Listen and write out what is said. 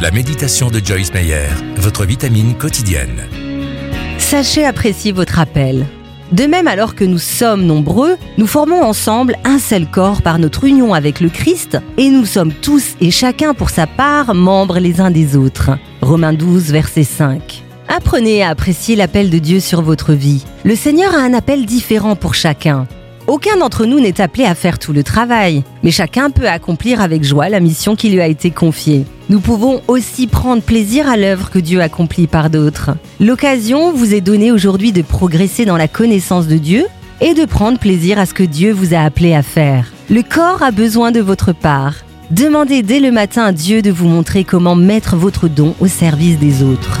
La méditation de Joyce Meyer, votre vitamine quotidienne. Sachez apprécier votre appel. De même, alors que nous sommes nombreux, nous formons ensemble un seul corps par notre union avec le Christ et nous sommes tous et chacun pour sa part membres les uns des autres. Romains 12, verset 5. Apprenez à apprécier l'appel de Dieu sur votre vie. Le Seigneur a un appel différent pour chacun. Aucun d'entre nous n'est appelé à faire tout le travail, mais chacun peut accomplir avec joie la mission qui lui a été confiée. Nous pouvons aussi prendre plaisir à l'œuvre que Dieu accomplit par d'autres. L'occasion vous est donnée aujourd'hui de progresser dans la connaissance de Dieu et de prendre plaisir à ce que Dieu vous a appelé à faire. Le corps a besoin de votre part. Demandez dès le matin à Dieu de vous montrer comment mettre votre don au service des autres.